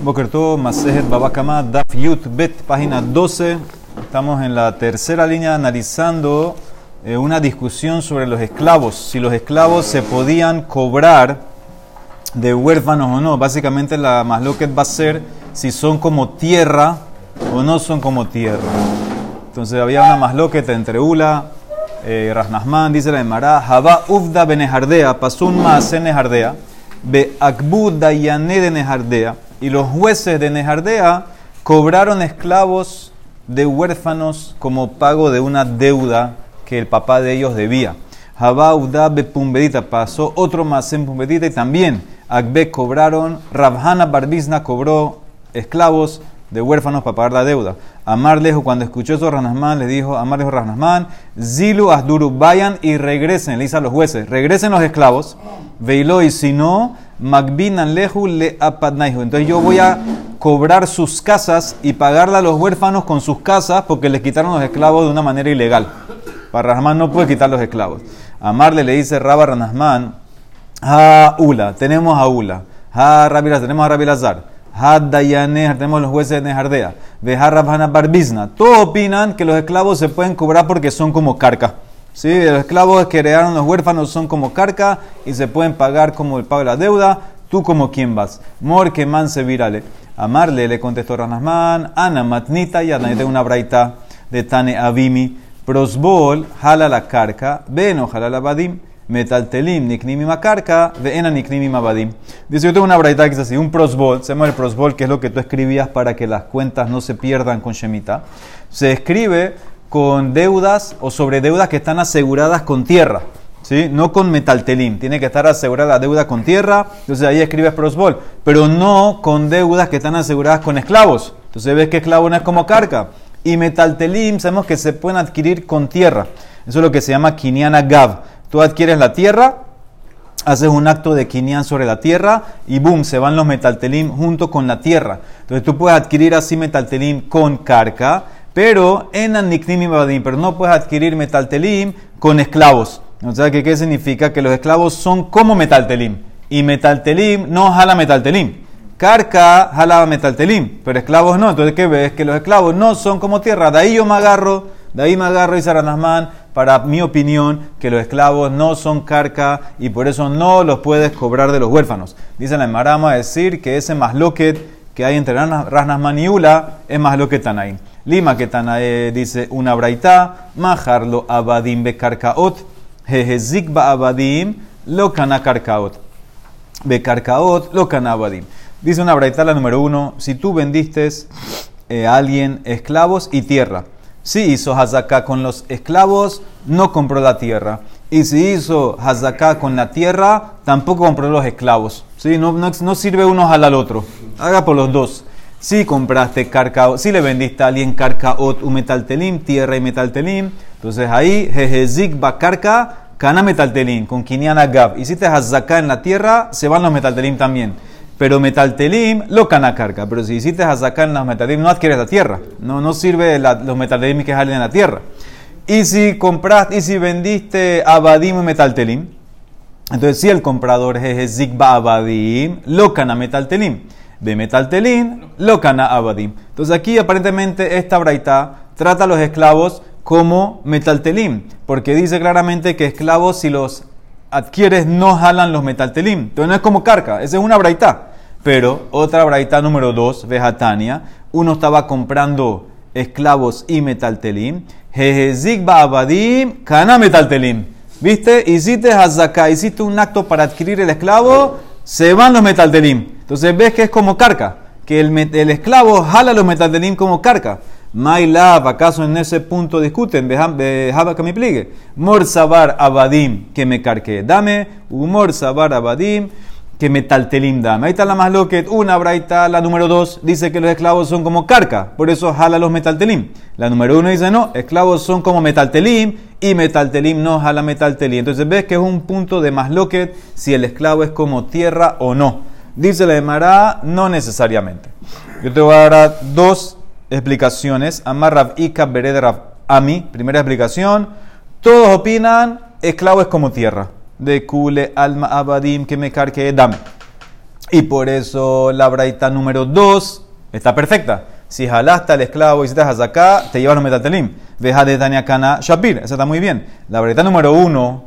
Bokerto, Masejet Babakama, Daf Yut Bet, página 12. Estamos en la tercera línea analizando eh, una discusión sobre los esclavos. Si los esclavos se podían cobrar de huérfanos o no. Básicamente la masloquet va a ser si son como tierra o no son como tierra. Entonces había una masloquet entre Ula, eh, Rasnasman, dice la Emara, Jabá Ufda Benejardea, pasó un en Nejardea, Be Akbu Dayane de Nejardea, y los jueces de Nejardea cobraron esclavos de huérfanos como pago de una deuda que el papá de ellos debía. Jabá Ufda Pumbedita, pasó otro en Pumbedita y también Akbe cobraron, Rabhana Barbizna cobró esclavos de huérfanos para pagar la deuda. Amarlejo, cuando escuchó eso, Ranasman le dijo, Amarlejo Ranasman, Zilu Asduru, vayan y regresen, le dice a los jueces, regresen los esclavos, veilo y si no, Magbinan Lehu le apadnaihu. Entonces yo voy a cobrar sus casas y pagarle a los huérfanos con sus casas porque les quitaron los esclavos de una manera ilegal. Para Ranasman no puede quitar los esclavos. Amarle le dice Rabba Ranasman, Ha Ula, tenemos a Ula. Ha tenemos a Rabilazar. Haddayane, tenemos los jueces de Nejardea, Beharrabhana Barbizna. Todos opinan que los esclavos se pueden cobrar porque son como carca. ¿Sí? Los esclavos que heredaron los huérfanos son como carca y se pueden pagar como el pago de la deuda. ¿Tú como quién vas? Mor que man se virale. Amarle le contestó Ranasman, Ana matnita y de una braita de Tane Avimi. Prosbol, jala la carca, ven jala la badim metaltelim niknimi makarka, veena niknimi mabadim. Dice, yo tengo una braita que es así, un prosbol, se llama el prosbol, que es lo que tú escribías para que las cuentas no se pierdan con Shemita. Se escribe con deudas o sobre deudas que están aseguradas con tierra. ¿Sí? No con metaltelim, tiene que estar asegurada la deuda con tierra, entonces ahí escribes prosbol, pero no con deudas que están aseguradas con esclavos. Entonces ves que esclavo no es como carca. Y metaltelim sabemos que se pueden adquirir con tierra. Eso es lo que se llama kiniana gav. Tú adquieres la tierra, haces un acto de quinián sobre la tierra y boom, se van los metaltelim junto con la tierra. Entonces tú puedes adquirir así metaltelim con carca, pero en aniknim badim, pero no puedes adquirir metaltelim con esclavos. O sea, ¿qué, ¿qué significa? Que los esclavos son como metaltelim y metaltelim no jala metaltelim. Carca jala metaltelim, pero esclavos no. Entonces, ¿qué ves? Que los esclavos no son como tierra. De ahí yo me agarro, de ahí me agarro y Saranasman para mi opinión, que los esclavos no son carca y por eso no los puedes cobrar de los huérfanos. Dice la Marama decir que ese masloquet que hay entre Rasnasman y Ula es masloquet Tanaim. Lima que Tanae dice una braita, majarlo abadim be karkaot, jejezik ba abadim, lo kana karkaot. Be karkaot, lo kana abadim. Dice una braita la número uno, si tú vendiste eh, a alguien esclavos y tierra, si hizo Hazaká con los esclavos, no compró la tierra. Y si hizo Hazaká con la tierra, tampoco compró los esclavos. ¿Sí? No, no, sirve uno al otro. Haga por los dos. Si compraste carcaot, si le vendiste a alguien carcaot un metaltelim, tierra y metaltelim, entonces ahí jejezik va carca, cana metaltelim, con quiniana gab. Hiciste hazaká en la tierra, se van los metaltelim también. Pero metaltelim lo carga. Pero si hiciste sacar en los metaltelim, no adquieres la tierra. No, no sirve los metaltelim que salen en la tierra. Y si compraste, y si vendiste abadim y metaltelim, entonces si el comprador es zigba abadim, lo cana metaltelim. De metaltelim, lo cana abadim. Entonces aquí aparentemente esta braita trata a los esclavos como metaltelim, porque dice claramente que esclavos si los adquieres no jalan los metaltelim. Entonces no es como carca, esa es una braita. Pero otra braita número 2, Vejatania, uno estaba comprando esclavos y metaltelim. Jejezik abadim, kana metaltelim. ¿Viste? Hiciste hazaka, hiciste un acto para adquirir el esclavo, se van los metaltelim. Entonces ves que es como carca, que el, el esclavo jala los metaltelim como carca. Mailab, ¿acaso en ese punto discuten? Dejaba que me pligue. Mor sabar abadim, que me carque. Dame, humor abadim, que me dame. Ahí está la más loquet. Una braita, la número dos, dice que los esclavos son como carca, por eso jala los metaltelim. La número uno dice no, esclavos son como metaltelim y metaltelim no jala metaltelim. Entonces ves que es un punto de más loquet si el esclavo es como tierra o no. Dice la de Mará, no necesariamente. Yo te voy a dar dos explicaciones. Amar Rav Ika Bered Rav Ami, primera explicación. Todos opinan, esclavo es como tierra. De Kule Alma Abadim que me carque dame. Y por eso la braita número 2 está perfecta. Si jalaste al esclavo y hiciste acá, te llevas los metatelim. Veja de Tania Kana Shapir. Eso está muy bien. La braita número 1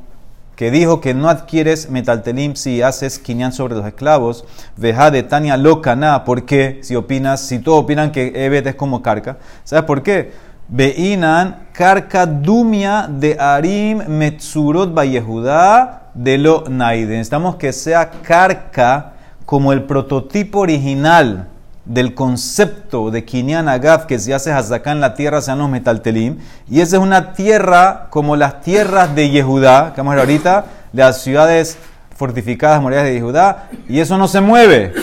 que dijo que no adquieres metaltelim si haces quinián sobre los esclavos. Veja de Tania Lokana. ¿Por qué? Si opinas, si todos opinan que Evet es como carca. ¿Sabes por qué? Veinan carca dumia de Arim Metzurot Yehudá de lo Naiden. Necesitamos que sea carca como el prototipo original del concepto de Kinyan Agaf que se hace acá en la tierra sean los metaltelim. Y esa es una tierra como las tierras de Yehudá, que vamos a ver ahorita, las ciudades fortificadas, murallas de Yehudá, y eso no se mueve.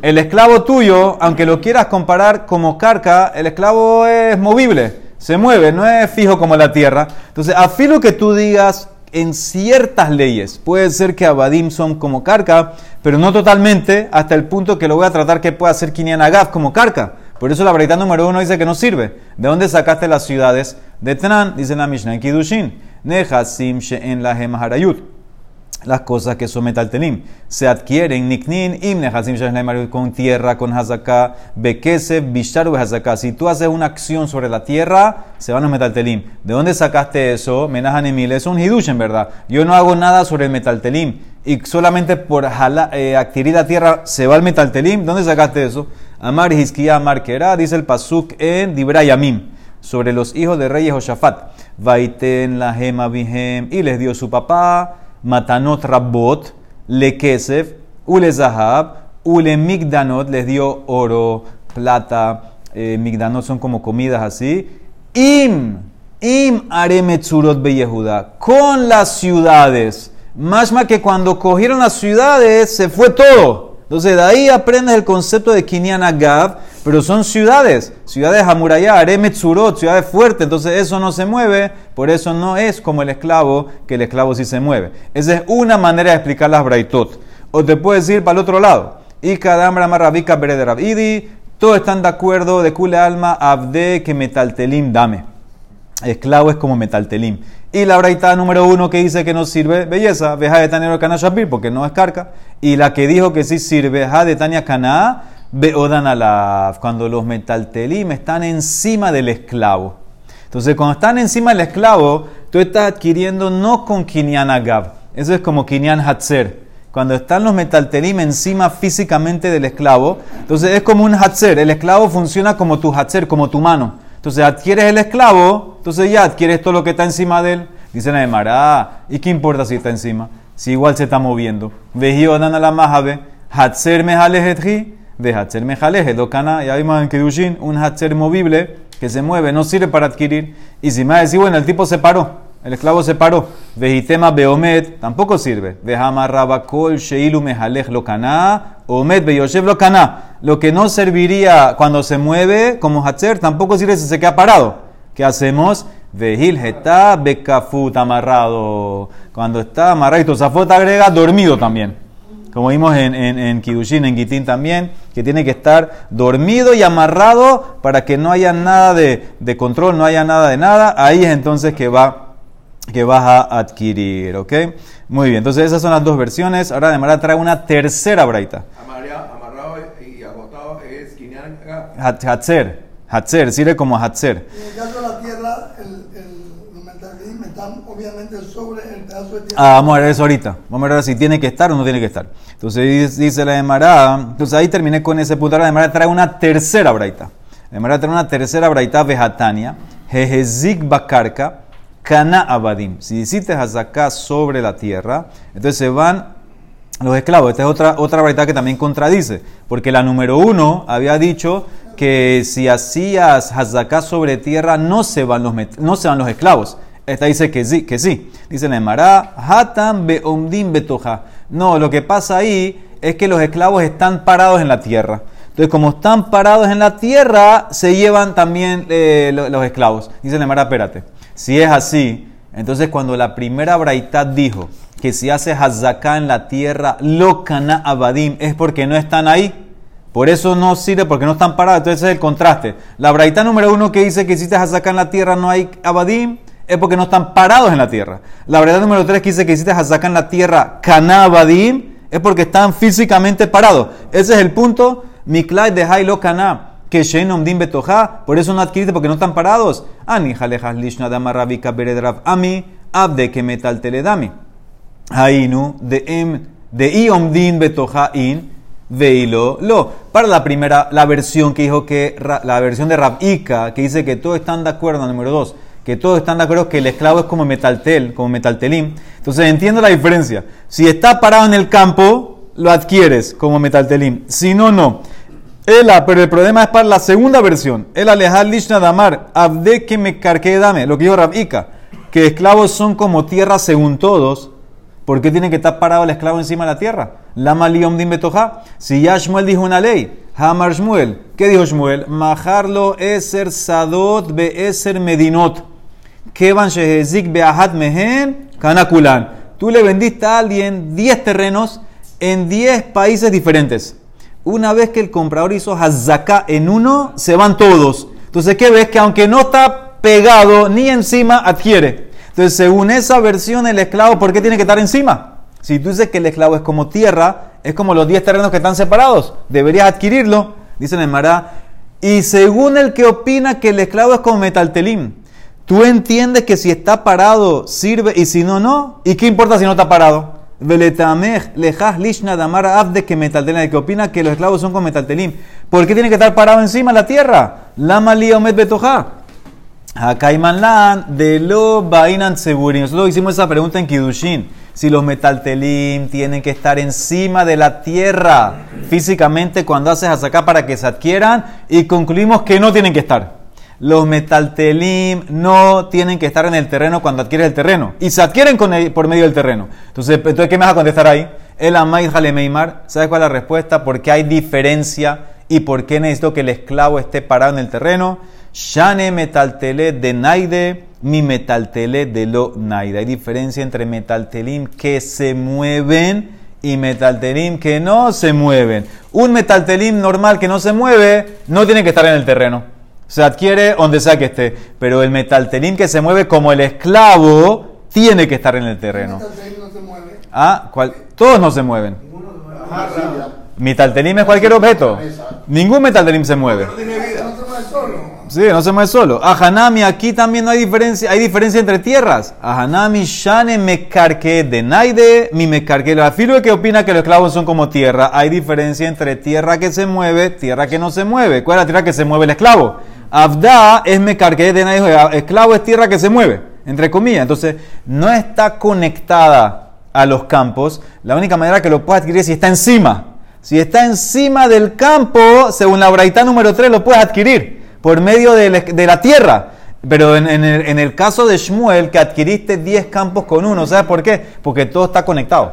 El esclavo tuyo, aunque lo quieras comparar como carca, el esclavo es movible, se mueve, no es fijo como la tierra. Entonces, a filo que tú digas en ciertas leyes. Puede ser que Abadim son como carca, pero no totalmente, hasta el punto que lo voy a tratar que pueda ser Kinyan Agaf como carca. Por eso la breita número uno dice que no sirve. ¿De dónde sacaste las ciudades? De Tran, dice la Mishnah en Kidushin. Nehasim en la Harayut las cosas que son metaltelim. Se adquieren niknin im con tierra, con hazaká, bekese, bisharu hazaká. Si tú haces una acción sobre la tierra, se van los metaltelim. ¿De dónde sacaste eso? Menahanemil, es un hidush en verdad. Yo no hago nada sobre el metaltelim. Y solamente por eh, adquirir la tierra se va el metaltelim. ¿Dónde sacaste eso? Amar Hizkiya Amar dice el pasuk en Dibrayamim, sobre los hijos de reyes Josafat. Vaiten la gema vihem, y les dio su papá matanot rabot, le kesef, ule zahab, ule migdanot, les dio oro, plata, eh, migdanot son como comidas así. Im, im aremetzurot be Yehuda, con las ciudades. Más más que cuando cogieron las ciudades se fue todo. Entonces de ahí aprendes el concepto de Kinyan Agav, pero son ciudades, ciudades Hamurayá, Aremetzurot, ciudades fuertes, entonces eso no se mueve, por eso no es como el esclavo, que el esclavo sí se mueve. Esa es una manera de explicar las Braitot. O te puedes ir para el otro lado. Y cada Marravika Berederabidi, todos están de acuerdo de Kule Alma, Abde, que Metaltelim dame. Esclavo es como Metaltelim. Y la braita número uno que dice que no sirve, belleza, veja de Tania Shapir, porque no es carca. Y la que dijo que sí sirve, veja de Tania Cana, beodan alaf, cuando los metaltelim están encima del esclavo. Entonces, cuando están encima del esclavo, tú estás adquiriendo no con Kinyan Agab, eso es como Kinyan Hatzer. Cuando están los metaltelim encima físicamente del esclavo, entonces es como un Hatzer. El esclavo funciona como tu Hatzer, como tu mano. Entonces adquieres el esclavo, entonces ya adquieres todo lo que está encima de él. Dice Neymar, ¿y qué importa si está encima? Si igual se está moviendo. Vejió a la majabe, hatzer mejalejetri, de hatzer lo cana, ya vimos en Kedushin, un hatzer movible que se mueve, no sirve para adquirir. Y si me decir, bueno, el tipo se paró. El esclavo se paró. Vejitema beomet tampoco sirve. Vejama rabakol sheilu mejalej lokana. Omet beyoshev lokana. Lo que no serviría cuando se mueve como hatzer tampoco sirve si se queda parado. ¿Qué hacemos? Vejil geta bekafut amarrado. Cuando está amarrado y agrega dormido también. Como vimos en, en, en Kidushin, en Gitín también, que tiene que estar dormido y amarrado para que no haya nada de, de control, no haya nada de nada. Ahí es entonces que va que vas a adquirir, ¿ok? Muy bien, entonces esas son las dos versiones. Ahora de trae una tercera braita. Amarrado y agotado es Hatzer, Hatzer, sirve como Hatzer. En el caso de la tierra, el, el están obviamente sobre el pedazo de tierra. Ah, vamos a ver eso ahorita. Vamos a ver si tiene que estar o no tiene que estar. Entonces dice la Emara, entonces ahí terminé con ese punto. Ahora la Emara trae una tercera braita. La Emara trae una tercera braita vejatania, jejezik bakarka Cana Abadim. Si hiciste Hazaká sobre la tierra, entonces se van los esclavos. Esta es otra, otra verdad que también contradice, porque la número uno había dicho que si hacías Hazaká sobre tierra no se van los, no se van los esclavos. Esta dice que sí, que sí. Dice Nemara, Hatam beomdim betoja. No, lo que pasa ahí es que los esclavos están parados en la tierra. Entonces, como están parados en la tierra, se llevan también eh, los, esclavos. Dice Nemara, espérate. Si es así, entonces cuando la primera braitad dijo que si hace hazaká en la tierra, lokana abadim, es porque no están ahí. Por eso no sirve, porque no están parados. Entonces ese es el contraste. La braitad número uno que dice que hiciste hazaká en la tierra no hay abadim, es porque no están parados en la tierra. La braitad número tres que dice que hiciste hazaká en la tierra, kana abadim, es porque están físicamente parados. Ese es el punto. Miklai de Hailo Kana, que Shenom Din Betoja, por eso no adquiriste porque no están parados. Ani Jalejas Lishna Dama Rabika Beredrav Ami, Abde que metal teledami. Hainu de Em de Iom Din Betoja In, Veilo lo. Para la primera, la versión que dijo que, la versión de Rabika, que dice que todos están de acuerdo, número dos, que todos están de acuerdo que el esclavo es como metaltel, como metaltelim. Entonces entiendo la diferencia. Si está parado en el campo, lo adquieres como metaltelim. Si no, no. Ela, pero el problema es para la segunda versión. El alejar lishna damar, abde que me carque dame, lo que dijo Rabika, que esclavos son como tierra según todos. ¿Por qué tiene que estar parado el esclavo encima de la tierra? Lama liom din betoja. Si ya Shmuel dijo una ley, Hamar Shmuel. ¿Qué dijo Shmuel? Majarlo eser sadot be eser medinot. Kevan shehezik beahat mehen kanakulan. Tú le vendiste a alguien 10 terrenos en 10 países diferentes. Una vez que el comprador hizo hazaká en uno, se van todos. Entonces, ¿qué ves? Que aunque no está pegado ni encima, adquiere. Entonces, según esa versión, el esclavo, ¿por qué tiene que estar encima? Si tú dices que el esclavo es como tierra, es como los 10 terrenos que están separados, deberías adquirirlo, dice en Mará. Y según el que opina que el esclavo es como metaltelim, tú entiendes que si está parado sirve y si no, no. ¿Y qué importa si no está parado? Veletamej lejas lishna damara abde que metaltelim, el que opina que los esclavos son como metaltelim. ¿Por qué tiene que estar parado encima de la tierra? Lama lía omed betoja. Hakaimanlan de lo bainan segurin. Nosotros hicimos esa pregunta en Kidushin. Si los metaltelim tienen que estar encima de la tierra físicamente cuando haces acá para que se adquieran y concluimos que no tienen que estar. Los metaltelim no tienen que estar en el terreno cuando adquieres el terreno y se adquieren con el- por medio del terreno. Entonces, ¿qué me vas a contestar ahí? El Amay Jalemeimar, ¿sabes cuál es la respuesta? Porque hay diferencia y por qué necesito que el esclavo esté parado en el terreno. Shane metaltele de naide, mi metaltele de lo naide. Hay diferencia entre metaltelim que se mueven y metaltelim que no se mueven. Un metaltelim normal que no se mueve no tiene que estar en el terreno. Se adquiere donde sea que esté. Pero el metaltelim que se mueve como el esclavo tiene que estar en el terreno. Metaltelim no se mueve. Ah, ¿cuál? Todos no se mueven. Metaltelim es cualquier objeto. Ningún metaltelim se mueve. No tiene vida. Sí, no se mueve solo. A Hanami, aquí también no hay diferencia, hay diferencia entre tierras. A Hanami, Shane me carque de Naide, mi me carque. La filo que opina que los esclavos son como tierra. Hay diferencia entre tierra que se mueve, tierra que no se mueve. ¿Cuál es la tierra que se mueve el esclavo? Abda es me carque de Naide. Esclavo es tierra que se mueve, entre comillas. Entonces, no está conectada a los campos. La única manera que lo puedes adquirir es si está encima. Si está encima del campo, según la braita número 3, lo puedes adquirir por medio de la, la tierra. Pero en, en el, en el caso de Shmuel, que adquiriste 10 campos con uno, ¿sabes por qué? Porque todo está conectado.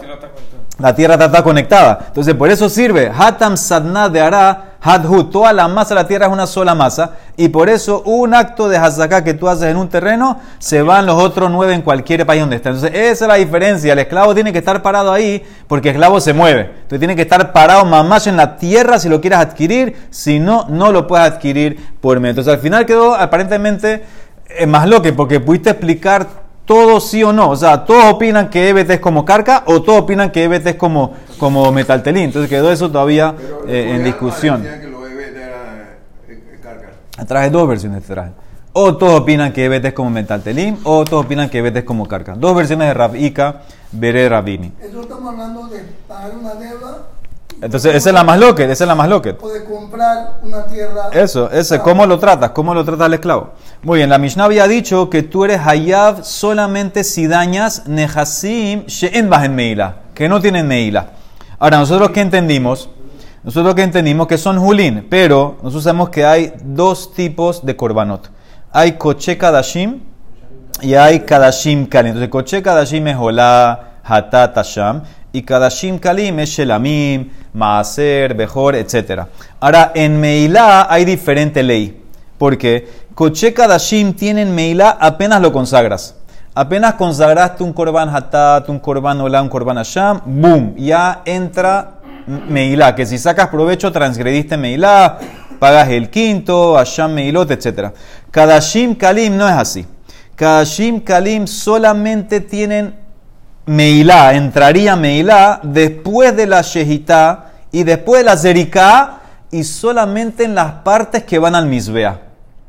La tierra está, está conectada. Entonces, por eso sirve. Hatam sadna de Ara hadhu. Toda la masa de la tierra es una sola masa. Y por eso, un acto de hazaká que tú haces en un terreno, se van los otros nueve en cualquier país donde está. Entonces, esa es la diferencia. El esclavo tiene que estar parado ahí porque el esclavo se mueve. Entonces, tiene que estar parado mamás en la tierra si lo quieres adquirir. Si no, no lo puedes adquirir por medio. Entonces, al final quedó aparentemente eh, más lo que porque pudiste explicar todo sí o no. O sea, todos opinan que EBT es como carca o todos opinan que EBT es como, como metaltelín. Entonces quedó eso todavía Pero eh, en discusión. Que eh, eh. Traje dos versiones de traje. O todos opinan que EBT es como metaltelín o todos opinan que EBT es como carca. Dos versiones de Rabika, Bere Rabini. Eso estamos hablando de pagar una deuda Entonces, esa es la más loca, esa es la más loca. o de comprar una tierra. Eso, ese, ¿cómo lo tratas? ¿Cómo lo trata el esclavo? Muy bien, la Mishnah había dicho que tú eres Hayav solamente si dañas Nehasim She'en Bajen Meila, que no tienen Meila. Ahora, nosotros qué entendimos? Nosotros que entendimos que son Julín, pero nosotros sabemos que hay dos tipos de korbanot. Hay Koche Kadashim y hay Kadashim Kalim. Entonces, Koche Kadashim es Olá, Hatat, Hasham. Y Kadashim Kalim es Shelamim, Maaser, Bejor, etc. Ahora, en Meilá hay diferente ley. Porque Koche Kadashim tienen Meilá apenas lo consagras. Apenas consagraste un Korban Hatat, un Korban Olá, un Korban Hasham, boom, ya entra Meilá. Que si sacas provecho, transgrediste Meilá, pagas el quinto, Hasham Meilot, etc. Kadashim Kalim no es así. Kadashim Kalim solamente tienen Meilá, entraría Meilá después de la Shehitá y después de la Zeriká y solamente en las partes que van al Misbea,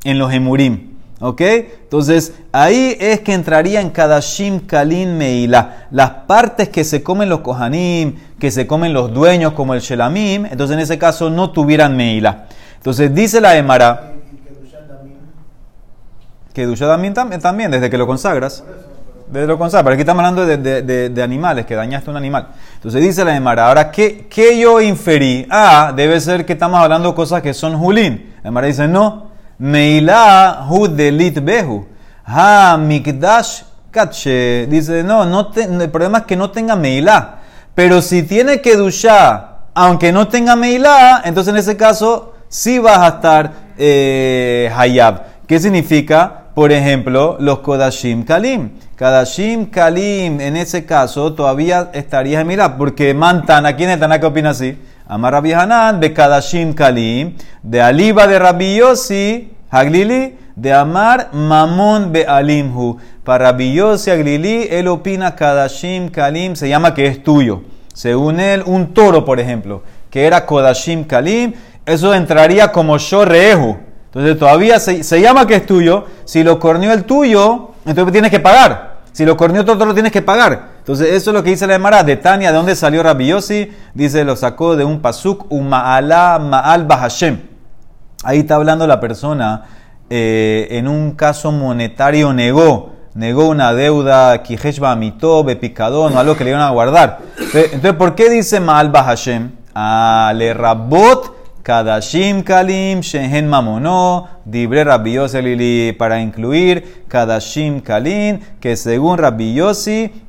en los Emurim. ¿Ok? Entonces, ahí es que entraría en Kadashim Kalin Meilá. Las partes que se comen los Kohanim, que se comen los dueños, como el Shelamim, entonces en ese caso no tuvieran Meilá. Entonces, dice la Emara. Que también, también, desde que lo consagras. Desde lo consagras. Pero aquí estamos hablando de, animales, que dañaste un animal. Entonces dice la Emara. Ahora, ¿qué, ¿qué, yo inferí? Ah, debe ser que estamos hablando de cosas que son Julín. La Emara dice, no. Meila hu delit behu. Ha mikdash kache. Dice, no, no el problema es que no tenga meila. Pero si tiene que aunque no tenga meila, entonces en ese caso sí vas a estar eh, hayab. ¿Qué significa? Por ejemplo, los kodashim kalim. Kodashim kalim, en ese caso, todavía estaría en meila. Porque Mantana, ¿quién es Tana que opina así? Amar Rabbi Hanan, de Kadashim Kalim, de Aliba de Rabbi Yossi, Haglili, de Amar Mamon Be Alimhu. Para Rabbi Yossi Haglili, él opina Kadashim Kalim, se llama que es tuyo. Según él, un toro, por ejemplo, que era Kodashim Kalim, eso entraría como Shorehu. Entonces todavía se, se, llama que es tuyo. Si lo corneó el tuyo, entonces tienes que pagar. Si lo corneó otro lo tienes que pagar. Entonces, eso es lo que dice la Emara de Tania. ¿De dónde salió Rabbi Yossi? Dice, lo sacó de un pasuk, un ma'ala ma'al bahashem. Ahí está hablando la persona, eh, en un caso monetario negó, negó una deuda, kijesh ba'amito, bepicadón, o algo que le iban a guardar. Entonces, ¿por qué dice ma'al bahashem? Ah, le rabot Kadashim Kalim, Shehen Mamono, Dibre Rabbi Lili, para incluir Kadashim Kalim, que según Rabbi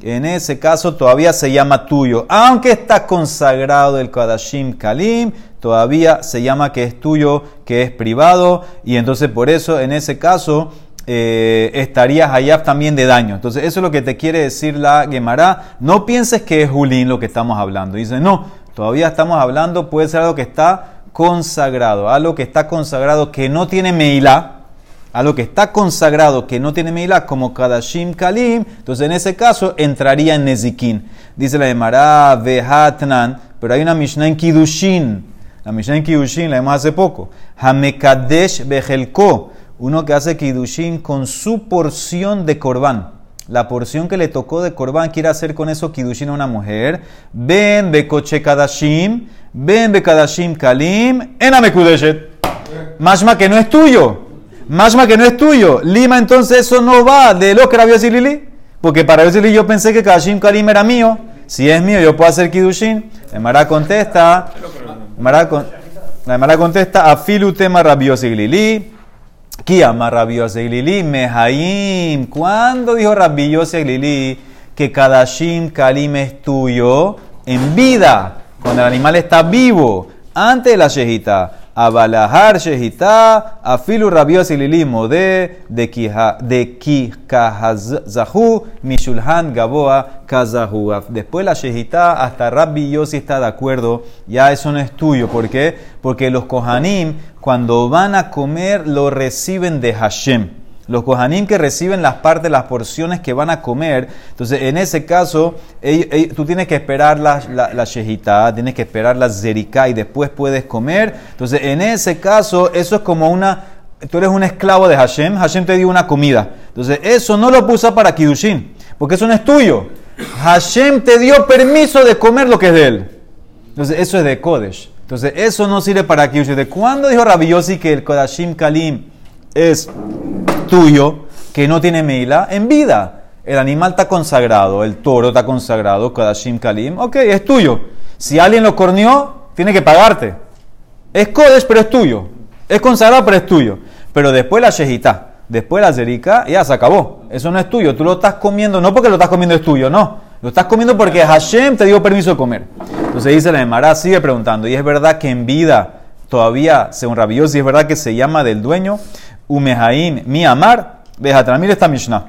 en ese caso todavía se llama tuyo. Aunque está consagrado el Kadashim Kalim, todavía se llama que es tuyo, que es privado, y entonces por eso en ese caso eh, estarías allá también de daño. Entonces, eso es lo que te quiere decir la Gemara. No pienses que es Julín lo que estamos hablando. Dice, no, todavía estamos hablando, puede ser algo que está consagrado, algo que está consagrado que no tiene meilá, algo que está consagrado que no tiene meilá, como Kadashim Kalim, entonces en ese caso entraría en Nezikin. Dice la Emara Vehatnan, pero hay una Mishnah en Kidushin, la Mishnah en Kidushin la vimos hace poco, Hamekadesh Bejelko, uno que hace Kidushin con su porción de Korban. La porción que le tocó de Korban quiere hacer con eso Kidushin a una mujer. Ven Bekoche Kadashim Ven Bekadashim Kalim, Enamekudeshet. Mashma que no es tuyo. Mashma que no es tuyo. Lima, entonces eso no va de lo que era Lili. Porque para Lili yo pensé que Kadashim Kalim era mío. Si es mío, yo puedo hacer Kidushin. La Mara contesta. La Mara contesta. Afilu tema Lili. Kiama Lili. Mehaim. ¿Cuándo dijo Lili que Kadashim Kalim es tuyo? En vida cuando el animal está vivo, antes de la shejita. Abalahar shejita, afilu rabios ililismo de de kahazahu, mishulhan gaboa kazahu. Después la shejita, hasta Rabbi Yossi está de acuerdo, ya eso no es tuyo. ¿Por qué? Porque los kohanim, cuando van a comer, lo reciben de Hashem los kohanim que reciben las partes, las porciones que van a comer. Entonces, en ese caso, tú tienes que esperar la, la, tienes que esperar la zerika y después puedes comer. Entonces, en ese caso, eso es como una. Tú eres un esclavo de Hashem, Hashem te dio una comida. Entonces, eso no lo puso para Kidushin, porque eso no es tuyo. Hashem te dio permiso de comer lo que es de él. Entonces, eso es de Kodesh. Entonces, eso no sirve para Kidushin. ¿De cuándo dijo Rabbi que el Kodashim Kalim es tuyo que no tiene Meila en vida. El animal está consagrado, el toro está consagrado, Kadashim Kalim, ok, es tuyo. Si alguien lo corneó, tiene que pagarte. Es Kodesh, pero es tuyo. Es consagrado, pero es tuyo. Pero después la Shehita, después la Zerika, ya se acabó. Eso no es tuyo. Tú lo estás comiendo, no porque lo estás comiendo es tuyo, no. Lo estás comiendo porque Hashem te dio permiso de comer. Entonces dice la Emara, sigue preguntando. Y es verdad que en vida, todavía, según Rabiosi, y es verdad que se llama del dueño. Umehaim, mi amar, Mira esta Mishnah.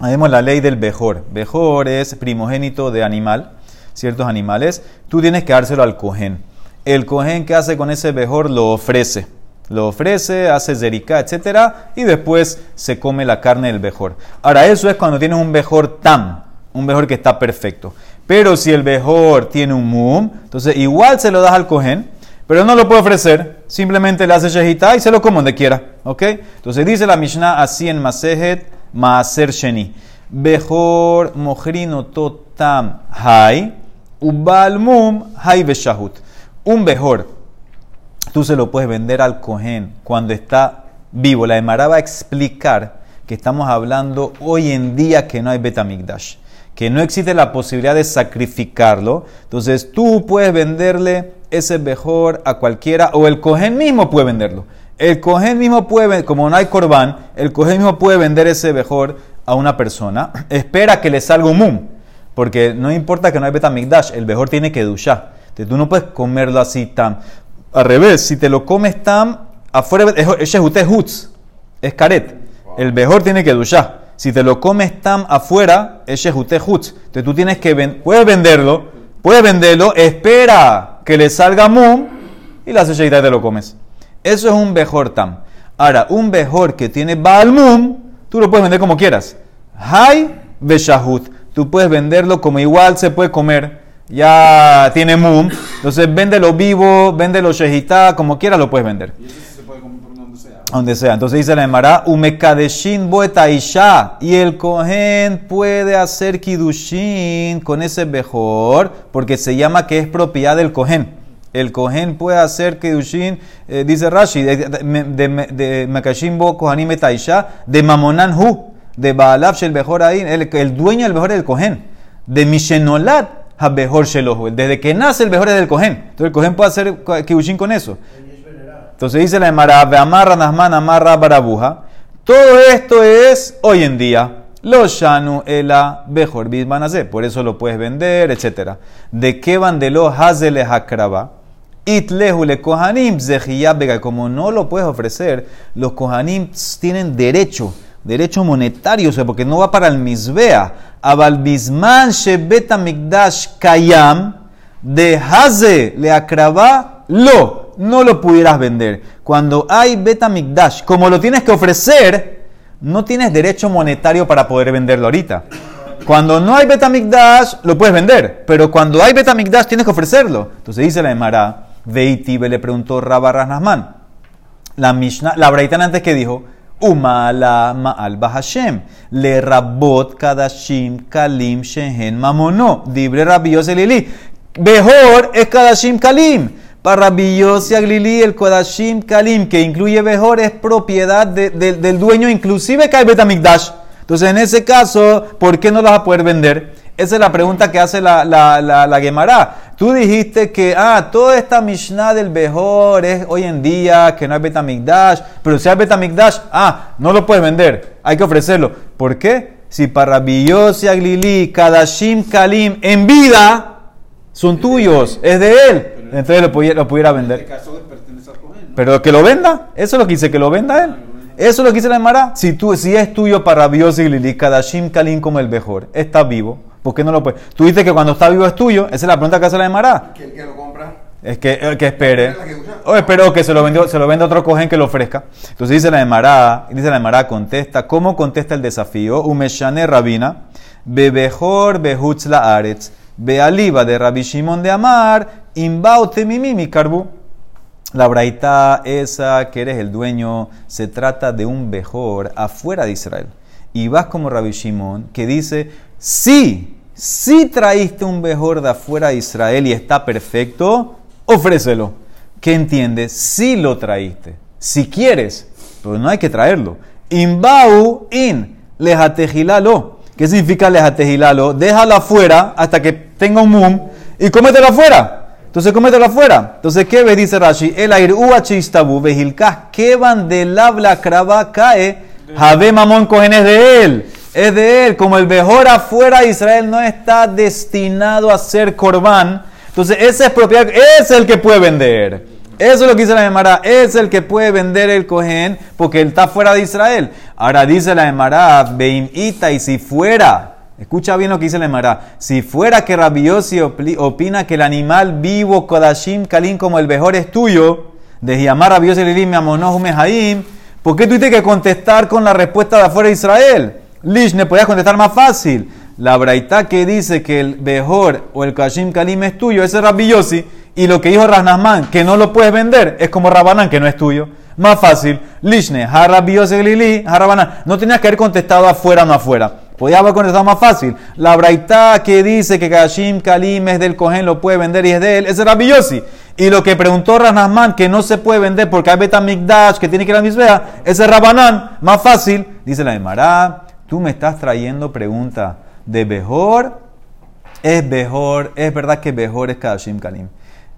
Vemos la ley del Bejor. Bejor es primogénito de animal, ciertos animales. Tú tienes que dárselo al cohen. El cohen que hace con ese Bejor lo ofrece. Lo ofrece, hace zerika, etc. Y después se come la carne del Bejor. Ahora, eso es cuando tienes un Bejor tam. un mejor que está perfecto. Pero si el mejor tiene un mum, entonces igual se lo das al cohen, pero no lo puede ofrecer, simplemente le hace shehita y se lo come donde quiera. ¿Ok? Entonces dice la Mishnah así en Masejet Maaser Sheni. Behor mohrino totam hay, ubal mum hay beshahut. Un behor, tú se lo puedes vender al cohen cuando está vivo. La Emara va a explicar que estamos hablando hoy en día que no hay Betamigdash, que no existe la posibilidad de sacrificarlo. Entonces tú puedes venderle ese mejor a cualquiera, o el cohen mismo puede venderlo. El cohen mismo puede, como no hay corbán, el cohen mismo puede vender ese mejor a una persona. Espera que le salga un mum, porque no importa que no hay betamigdash, el mejor tiene que duchar. Entonces tú no puedes comerlo así tan. Al revés, si te lo comes tan afuera, es hutz, es caret. El mejor tiene que duchar. Si te lo comes tan afuera, es hutz. Entonces tú tienes que, puedes venderlo, puedes venderlo, espera que le salga mum y la selleita te lo comes. Eso es un bejor tam. Ahora, un bejor que tiene baal mum, tú lo puedes vender como quieras. Hay beshahut. Tú puedes venderlo como igual se puede comer. Ya tiene mum. Entonces, véndelo vivo, véndelo shehita, como quieras lo puedes vender. Y eso se puede comer por donde sea. Entonces dice la Emara, umekadeshin boetaisha. Y el cohen puede hacer kidushin con ese bejor, porque se llama que es propiedad del cohen. El cohen puede hacer kidushin, eh, dice Rashi, de, de, mekashin bo kohanim etaisha, de mamonan hu, de baalaf shel bejor ahí, el, el dueño del bejor es el cohen. De mishenolat ha bejor shelohu. Desde que nace el bejor es del. Entonces el cohen puede hacer kidushin con eso. Entonces dice la Emara, amarra Nasman, amarra Barabuja. Todo esto es hoy en día. Los shanu ela bejor. Por eso lo puedes vender, etc. ¿De qué van de lo hazele hakraba? Itlehu le kohanim zehiyabega. Como no lo puedes ofrecer, los kohanim tienen derecho, derecho monetario, o sea, porque no va para el misbea. Abal bisman shebeta migdash kayam de haze le lo no lo pudieras vender. Cuando hay Betamigdash, como lo tienes que ofrecer, no tienes derecho monetario para poder venderlo ahorita. Cuando no hay Betamigdash, lo puedes vender. Pero cuando hay Betamigdash, tienes que ofrecerlo. Entonces dice la Emara, Veitibe le preguntó Rabba Rasnasman. La Mishnah, la Braitana antes que dijo, Umala ma'al bahashem. Le rabot kadashim kalim shehen mamono. Dibre rabios elili. Mejor es kadashim kalim. Para y Aglili, el Kodashim Kalim, que incluye mejor, es propiedad del dueño, inclusive que hay Betamigdash. Entonces, en ese caso, ¿por qué no las vas a poder vender? Esa es la pregunta que hace la, la, la, Gemara. Tú dijiste que, ah, toda esta Mishnah del mejor es hoy en día, que no hay Betamigdash, pero si hay Betamigdash, ah, no lo puedes vender, hay que ofrecerlo. ¿Por qué? Si para Aglili, Kadashim Kalim, en vida, son tuyos, es de él. Entonces lo pudiera, lo pudiera vender. Pero que lo venda, eso es lo que dice, que lo venda él. Eso es lo que dice la Emara. Si, tú, si es tuyo para Bios y Lili, Kadashim Kalim como el mejor, está vivo, ¿por qué no lo puede? Tú dices que cuando está vivo es tuyo, esa es la pregunta que hace la Emara. ¿Quién que lo compra? Es que, eh, que espere. O espero que se lo, vendió, se lo venda otro cogen que lo ofrezca. Entonces dice la Emara, dice la Emara, contesta, ¿cómo contesta el desafío? Umeshane Rabina, Bebejor Behutz Aretz. Bealiva de Rabbi Shimon de Amar, Imbaute mi carbu. La braita esa que eres el dueño, se trata de un mejor afuera de Israel. Y vas como Rabbi Shimon, que dice, sí, si traíste un mejor de afuera de Israel y está perfecto, ofrécelo. ¿Qué entiendes? Si lo traíste, si quieres, pero no hay que traerlo. Imbau in lejatejilalo. ¿Qué significa lejatejilalo? Déjalo afuera hasta que tenga un mum y cómetelo afuera. Entonces cómetelo afuera. Entonces, ¿qué ves? Dice Rashi, el air chistabu vejilkas, que van del habla craba cae, jabe mamón cogen es de él. Es de él, como el mejor afuera de Israel no está destinado a ser corbán. Entonces, ese es propiedad, es el que puede vender. Eso es lo que dice la Emara, es el que puede vender el cohen porque él está fuera de Israel. Ahora dice la Emara, beim ita, y si fuera Escucha bien lo que dice la Emara. Si fuera que Rabiosi opina que el animal vivo, Kodashim Kalim, como el mejor es tuyo, de llamar Rabiosi Lilim Mehaim, ¿por qué tuviste que contestar con la respuesta de afuera de Israel? Lish, ¿me podías contestar más fácil? La braita que dice que el Behor o el Kashim Kalim es tuyo, ese es Rabbi Yossi. Y lo que dijo Rasnasman, que no lo puedes vender, es como Rabanán, que no es tuyo. Más fácil. Lishne, Rabbi Yossi Lili, Rabanán. No tenías que haber contestado afuera no afuera. Podía haber contestado más fácil. La braita que dice que Kashim Kalim es del Cohen, lo puede vender y es de él, es Rabbi Yossi. Y lo que preguntó Rasnasman, que no se puede vender porque hay Betamikdash, que tiene que ir a Misbea, es Rabanán. Más fácil. Dice la Emara, tú me estás trayendo pregunta de Behor. Es mejor, es verdad que Behor es Kadashim Kalim,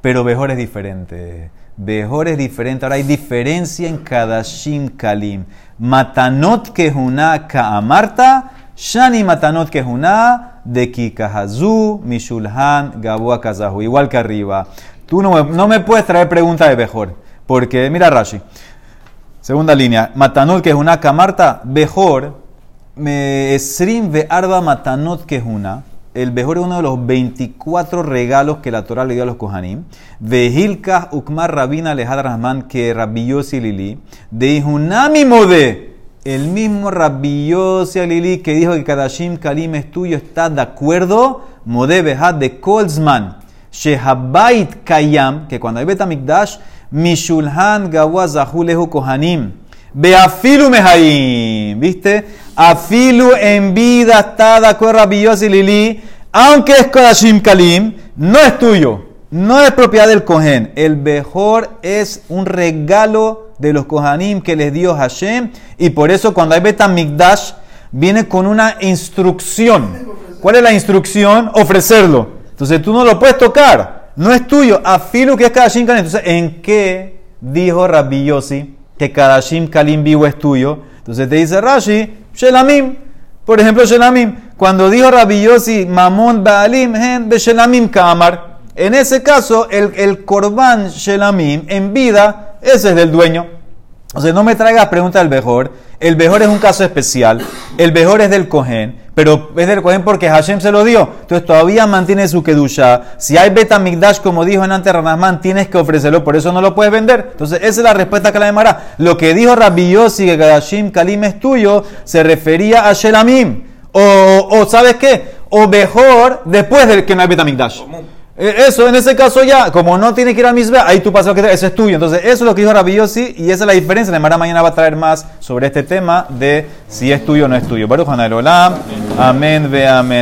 pero Behor es diferente. Behor es diferente. Ahora hay diferencia en Kadashim Kalim. Matanot Kehuna Kaamarta, Shani Matanot Kehuna de Kikahazu, Mishulhan, Gabua Kazahu. Igual que arriba. Tú no me, no me puedes traer pregunta de Behor, porque mira Rashi. Segunda línea. Matanot Kehuna Kaamarta, me Esrim ve Arba Matanot Kehuna. El mejor es uno de los 24 regalos que la Torah le dio a los Kohanim. Vehilka Ukmar Rabina Lejad Rahman que Rabbi Yossi Lili. De Mode. El mismo Rabbi Yossi Lili que dijo que Kadashim Kalim es tuyo está de acuerdo. Mode Behad de Kolzman. Shehabait Kayam. Que cuando hay Betamikdash. Mishulhan Gawazahu Lehu Kohanim. Beafilu Mehaim. ¿Viste? Afilu en vida acuerdo Rabbi Yossi Lili, aunque es Kodashim Kalim, no es tuyo, no es propiedad del Kohen. El mejor es un regalo de los Kohanim que les dio Hashem, y por eso cuando hay Betamikdash viene con una instrucción. ¿Cuál es la instrucción? Ofrecerlo. Entonces tú no lo puedes tocar, no es tuyo. Afilu que es Kodashim Kalim. Entonces, ¿en qué dijo Rabbi Yossi que Kodashim Kalim vivo es tuyo? Entonces te dice Rashi, Shelamim. Por ejemplo, Shelamim. Cuando dijo Rabbi Yossi, Mamon Baalim, Hen de Shelamim Kamar. En ese caso, el, el Korban Shelamim en vida, ese es del dueño. O sea, no me traigas preguntas del Bejor. El Bejor es un caso especial. El Bejor es del Cohen. Pero es del Cohen porque Hashem se lo dio. Entonces todavía mantiene su Kedusha. Si hay Betamigdash, como dijo en antes Ranasman, tienes que ofrecerlo. Por eso no lo puedes vender. Entonces esa es la respuesta que la demará. Lo que dijo Rabbi Yossi, que Kadashim Kalim es tuyo, se refería a Shelamim. O, ¿sabes qué? O Bejor después de que no hay Betamigdash. Eh, Eso, en ese caso ya, como no tiene que ir a Misbea, ahí tú pasas lo que eso es tuyo. Entonces, eso es lo que dijo Rabbi Yossi, y esa es la diferencia. La mañana va a traer más sobre este tema de si es tuyo o no es tuyo. Baruch Olam. Amén, ve amén.